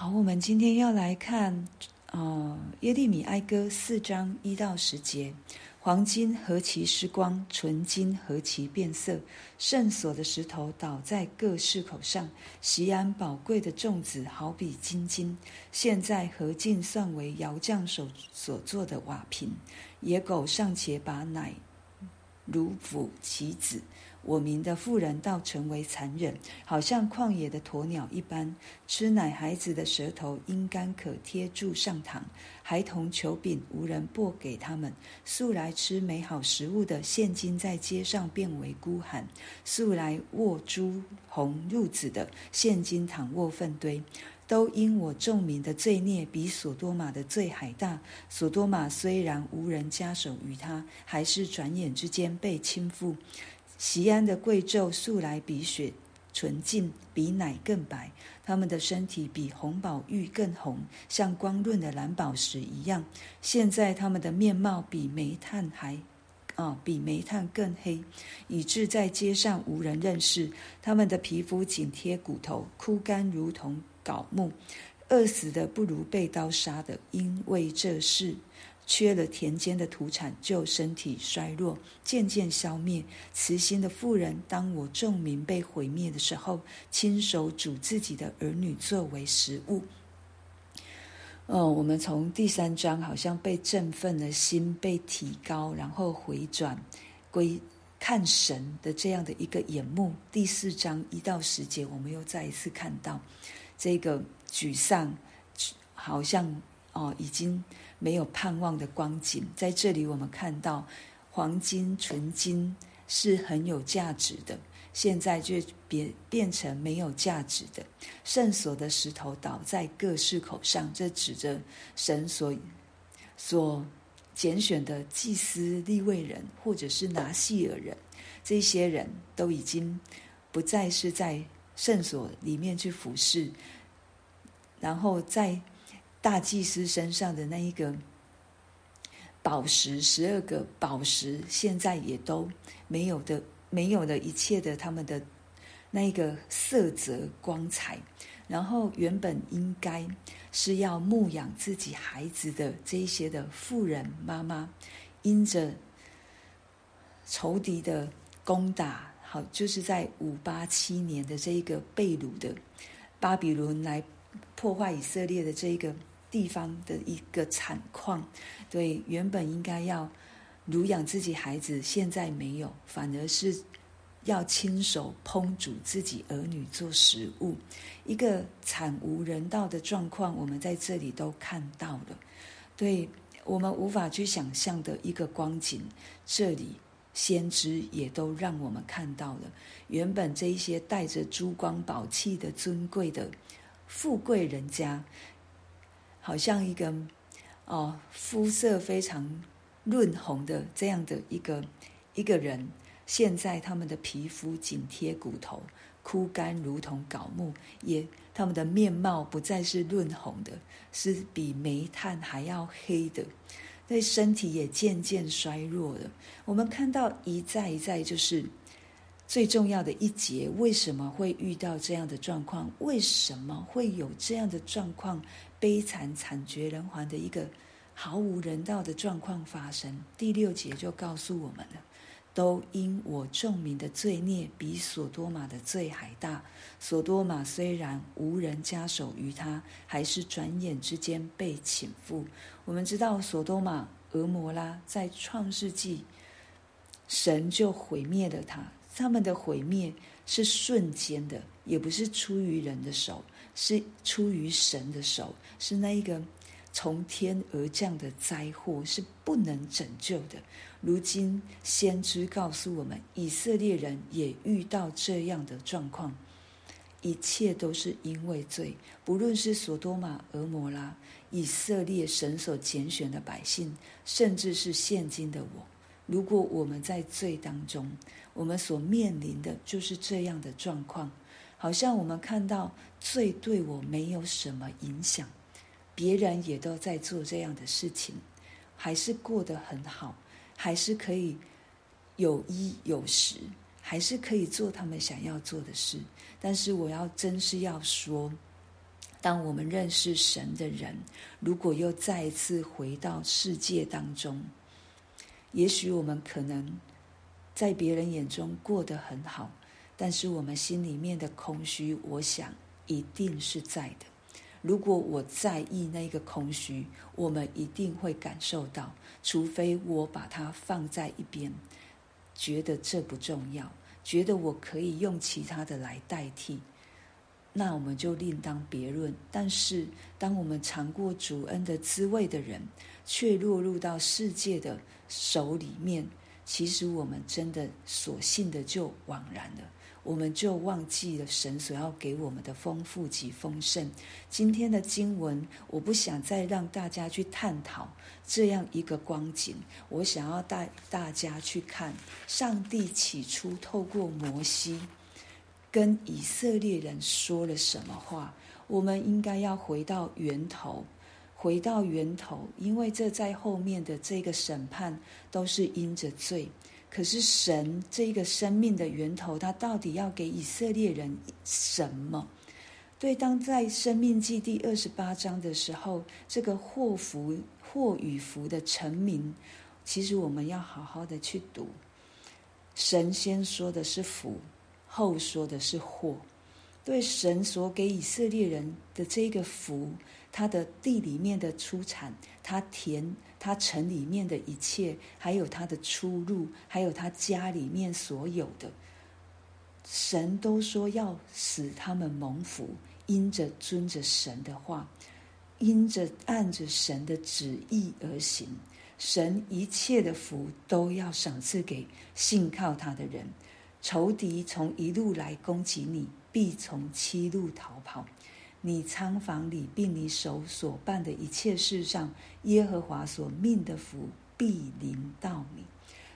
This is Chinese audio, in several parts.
好，我们今天要来看，呃，耶利米哀歌四章一到十节。黄金何其失光，纯金何其变色。圣所的石头倒在各市口上，锡安宝贵的粽子好比金金。现在何进算为窑匠手所做的瓦瓶？野狗尚且把奶乳哺其子。我民的妇人倒成为残忍，好像旷野的鸵鸟一般。吃奶孩子的舌头阴干可贴住上膛，孩童求饼无人拨给他们。素来吃美好食物的，现今在街上变为孤寒；素来卧朱红褥子的，现今躺卧粪堆。都因我众民的罪孽比所多玛的罪还大。所多玛虽然无人加手于他，还是转眼之间被倾覆。锡安的贵胄素来比雪纯净，比奶更白。他们的身体比红宝玉更红，像光润的蓝宝石一样。现在他们的面貌比煤炭还，啊、比煤炭更黑，以致在街上无人认识。他们的皮肤紧贴骨头，枯干如同槁木。饿死的不如被刀杀的，因为这事。缺了田间的土产，就身体衰弱，渐渐消灭。慈心的妇人，当我众民被毁灭的时候，亲手煮自己的儿女作为食物。哦，我们从第三章好像被振奋的心被提高，然后回转归看神的这样的一个眼目。第四章一到十节，我们又再一次看到这个沮丧，好像哦已经。没有盼望的光景，在这里我们看到黄金、纯金是很有价值的，现在却变变成没有价值的。圣所的石头倒在各市口上，这指着神所所拣选的祭司、立位人，或者是拿细耳人，这些人都已经不再是在圣所里面去服侍，然后在。大祭司身上的那一个宝石，十二个宝石，现在也都没有的，没有了一切的他们的那一个色泽光彩。然后原本应该是要牧养自己孩子的这一些的富人妈妈，因着仇敌的攻打，好，就是在五八七年的这一个被掳的巴比伦来破坏以色列的这一个。地方的一个惨况，对，原本应该要乳养自己孩子，现在没有，反而是要亲手烹煮自己儿女做食物，一个惨无人道的状况，我们在这里都看到了，对，我们无法去想象的一个光景，这里先知也都让我们看到了，原本这一些带着珠光宝气的尊贵的富贵人家。好像一个哦，肤色非常润红的这样的一个一个人，现在他们的皮肤紧贴骨头，枯干如同槁木，也他们的面貌不再是润红的，是比煤炭还要黑的，对身体也渐渐衰弱了。我们看到一再一再，就是最重要的一节，为什么会遇到这样的状况？为什么会有这样的状况？悲惨惨绝人寰的一个毫无人道的状况发生。第六节就告诉我们了，都因我众民的罪孽比所多玛的罪还大。所多玛虽然无人加手于他，还是转眼之间被倾覆。我们知道所多玛、俄摩拉在创世纪，神就毁灭了他。他们的毁灭是瞬间的，也不是出于人的手。是出于神的手，是那一个从天而降的灾祸，是不能拯救的。如今先知告诉我们，以色列人也遇到这样的状况，一切都是因为罪。不论是所多玛、俄摩拉，以色列神所拣选的百姓，甚至是现今的我，如果我们在罪当中，我们所面临的就是这样的状况。好像我们看到罪对我没有什么影响，别人也都在做这样的事情，还是过得很好，还是可以有衣有食，还是可以做他们想要做的事。但是我要真是要说，当我们认识神的人，如果又再一次回到世界当中，也许我们可能在别人眼中过得很好，但是我们心里面的空虚，我想一定是在的。如果我在意那个空虚，我们一定会感受到，除非我把它放在一边，觉得这不重要，觉得我可以用其他的来代替。那我们就另当别论。但是，当我们尝过主恩的滋味的人，却落入到世界的手里面，其实我们真的所幸的就枉然了。我们就忘记了神所要给我们的丰富及丰盛。今天的经文，我不想再让大家去探讨这样一个光景。我想要带大家去看上帝起初透过摩西。跟以色列人说了什么话？我们应该要回到源头，回到源头，因为这在后面的这个审判都是因着罪。可是神这一个生命的源头，他到底要给以色列人什么？对，当在生命记第二十八章的时候，这个祸福祸与福的陈明，其实我们要好好的去读。神先说的是福。后说的是祸，对神所给以色列人的这个福，他的地里面的出产，他田，他城里面的一切，还有他的出入，还有他家里面所有的，神都说要使他们蒙福，因着遵着神的话，因着按着神的旨意而行，神一切的福都要赏赐给信靠他的人。仇敌从一路来攻击你，必从七路逃跑。你仓房里并你手所办的一切事上，耶和华所命的福必临到你。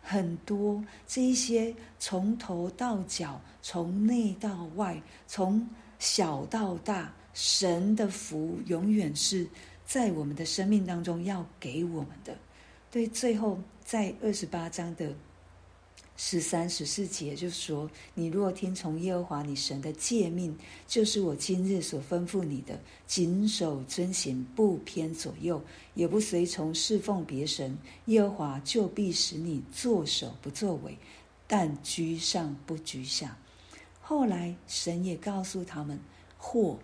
很多这一些从头到脚，从内到外，从小到大，神的福永远是在我们的生命当中要给我们的。对，最后在二十八章的。十三、十四节就说：“你若听从耶和华你神的诫命，就是我今日所吩咐你的，谨守遵行，不偏左右，也不随从侍奉别神，耶和华就必使你作首不作尾，但居上不居下。”后来神也告诉他们，祸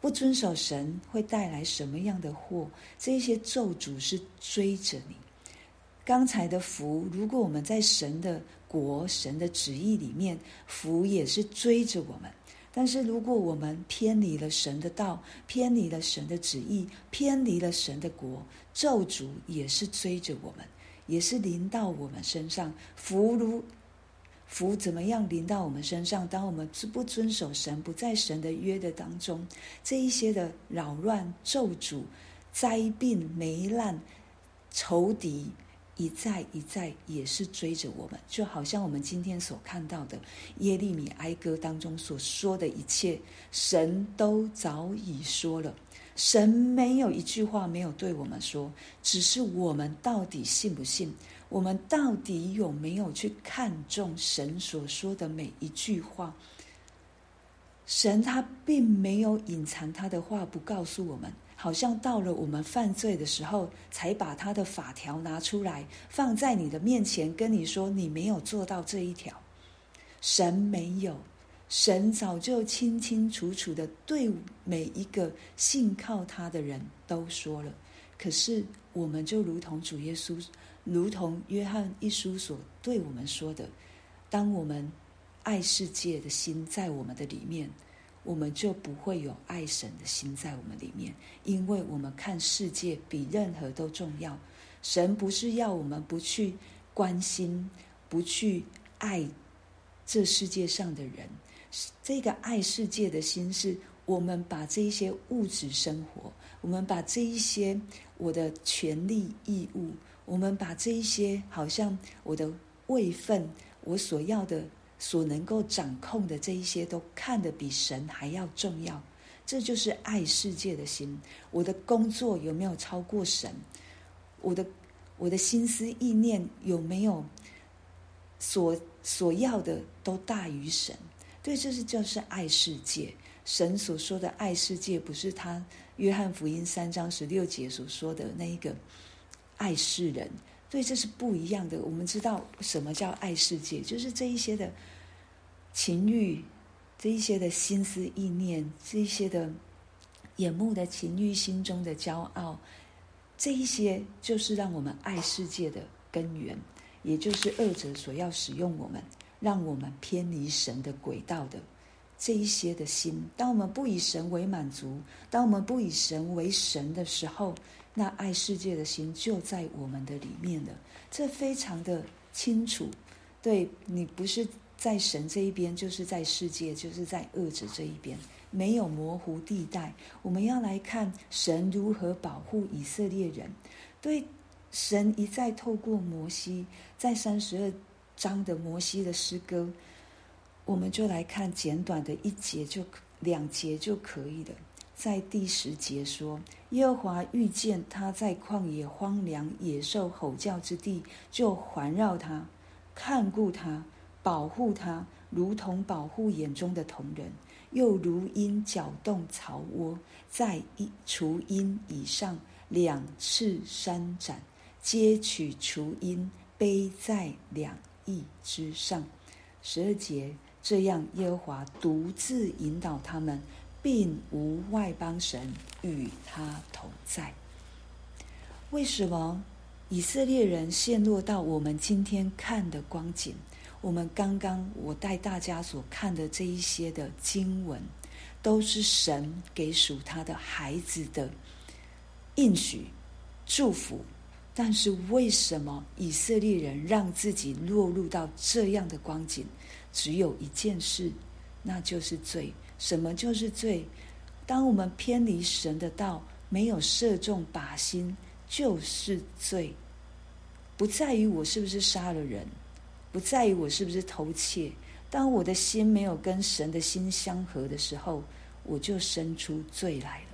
不遵守神会带来什么样的祸？这些咒诅是追着你。刚才的福，如果我们在神的国、神的旨意里面，福也是追着我们；但是如果我们偏离了神的道，偏离了神的旨意，偏离了神的国，咒诅也是追着我们，也是临到我们身上。福如福怎么样临到我们身上？当我们不遵守神，不在神的约的当中，这一些的扰乱、咒诅、灾病、霉烂、仇敌。一再一再也是追着我们，就好像我们今天所看到的耶利米哀歌当中所说的一切，神都早已说了，神没有一句话没有对我们说，只是我们到底信不信？我们到底有没有去看重神所说的每一句话？神他并没有隐藏他的话，不告诉我们。好像到了我们犯罪的时候，才把他的法条拿出来放在你的面前，跟你说你没有做到这一条。神没有，神早就清清楚楚的对每一个信靠他的人都说了。可是我们就如同主耶稣，如同约翰一书所对我们说的，当我们爱世界的心在我们的里面。我们就不会有爱神的心在我们里面，因为我们看世界比任何都重要。神不是要我们不去关心、不去爱这世界上的人，这个爱世界的心是我们把这一些物质生活，我们把这一些我的权利义务，我们把这一些好像我的位分，我所要的。所能够掌控的这一些，都看得比神还要重要。这就是爱世界的心。我的工作有没有超过神？我的我的心思意念有没有所所要的都大于神？对，这是就是爱世界。神所说的爱世界，不是他约翰福音三章十六节所说的那一个爱世人。所以，这是不一样的。我们知道什么叫爱世界，就是这一些的情欲，这一些的心思意念，这一些的眼目的情欲，心中的骄傲，这一些就是让我们爱世界的根源，也就是恶者所要使用我们，让我们偏离神的轨道的这一些的心。当我们不以神为满足，当我们不以神为神的时候，那爱世界的心就在我们的里面了，这非常的清楚。对，你不是在神这一边，就是在世界，就是在恶者这一边，没有模糊地带。我们要来看神如何保护以色列人。对，神一再透过摩西，在三十二章的摩西的诗歌，我们就来看简短的一节就两节就可以了。在第十节说，耶和华遇见他在旷野荒凉野兽吼叫之地，就环绕他，看顾他，保护他，如同保护眼中的瞳人，又如鹰搅动巢窝，在一雏鹰以上两翅扇展，接取雏鹰背在两翼之上。十二节，这样耶和华独自引导他们。并无外邦神与他同在。为什么以色列人陷落到我们今天看的光景？我们刚刚我带大家所看的这一些的经文，都是神给属他的孩子的应许、祝福。但是为什么以色列人让自己落入到这样的光景？只有一件事，那就是罪。什么就是罪？当我们偏离神的道，没有射中靶心，就是罪。不在于我是不是杀了人，不在于我是不是偷窃。当我的心没有跟神的心相合的时候，我就生出罪来了。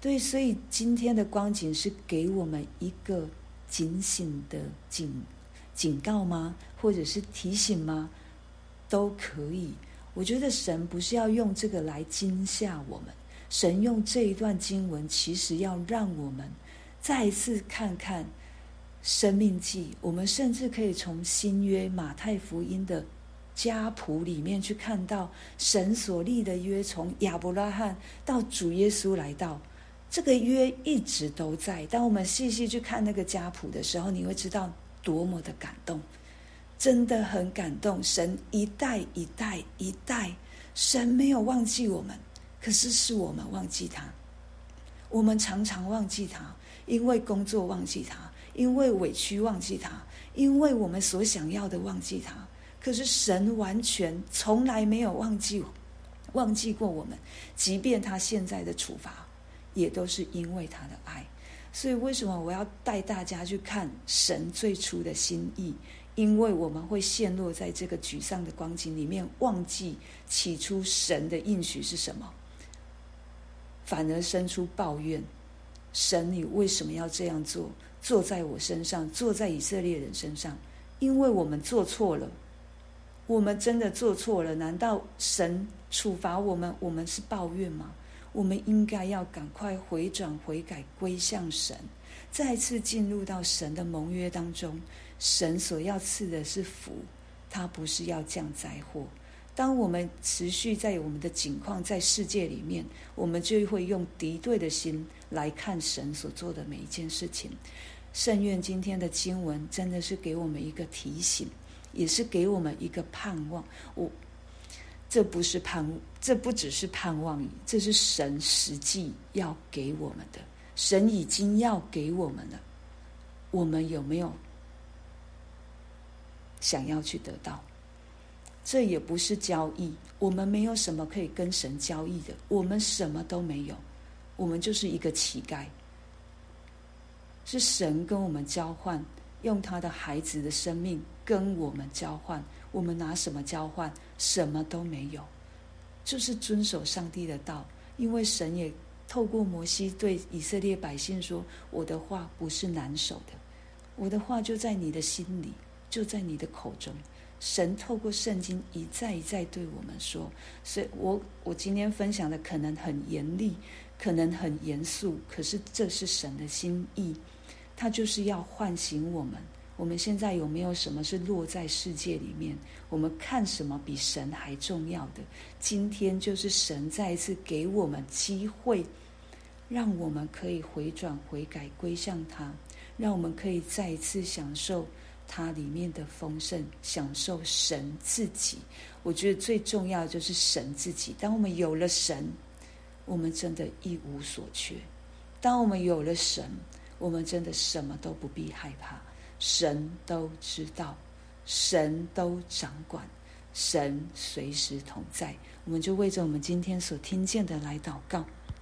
对，所以今天的光景是给我们一个警醒的警警告吗？或者是提醒吗？都可以。我觉得神不是要用这个来惊吓我们，神用这一段经文，其实要让我们再一次看看《生命记》。我们甚至可以从新约马太福音的家谱里面去看到神所立的约，从亚伯拉罕到主耶稣来到，这个约一直都在。当我们细细去看那个家谱的时候，你会知道多么的感动。真的很感动，神一代一代一代，神没有忘记我们，可是是我们忘记他。我们常常忘记他，因为工作忘记他，因为委屈忘记他，因为我们所想要的忘记他。可是神完全从来没有忘记，忘记过我们，即便他现在的处罚，也都是因为他的爱。所以为什么我要带大家去看神最初的心意？因为我们会陷落在这个沮丧的光景里面，忘记起初神的应许是什么，反而生出抱怨：神，你为什么要这样做？做在我身上，做在以色列人身上？因为我们做错了，我们真的做错了。难道神处罚我们，我们是抱怨吗？我们应该要赶快回转、悔改、归向神，再次进入到神的盟约当中。神所要赐的是福，他不是要降灾祸。当我们持续在我们的境况在世界里面，我们就会用敌对的心来看神所做的每一件事情。圣愿今天的经文真的是给我们一个提醒，也是给我们一个盼望。我这不是盼，这不只是盼望，这是神实际要给我们的。神已经要给我们了，我们有没有？想要去得到，这也不是交易。我们没有什么可以跟神交易的，我们什么都没有，我们就是一个乞丐。是神跟我们交换，用他的孩子的生命跟我们交换。我们拿什么交换？什么都没有，就是遵守上帝的道。因为神也透过摩西对以色列百姓说：“我的话不是难守的，我的话就在你的心里。”就在你的口中，神透过圣经一再一再对我们说，所以我我今天分享的可能很严厉，可能很严肃，可是这是神的心意，他就是要唤醒我们。我们现在有没有什么是落在世界里面？我们看什么比神还重要的？今天就是神再一次给我们机会，让我们可以回转悔改归向他，让我们可以再一次享受。它里面的丰盛，享受神自己。我觉得最重要的就是神自己。当我们有了神，我们真的一无所缺；当我们有了神，我们真的什么都不必害怕。神都知道，神都掌管，神随时同在。我们就为着我们今天所听见的来祷告。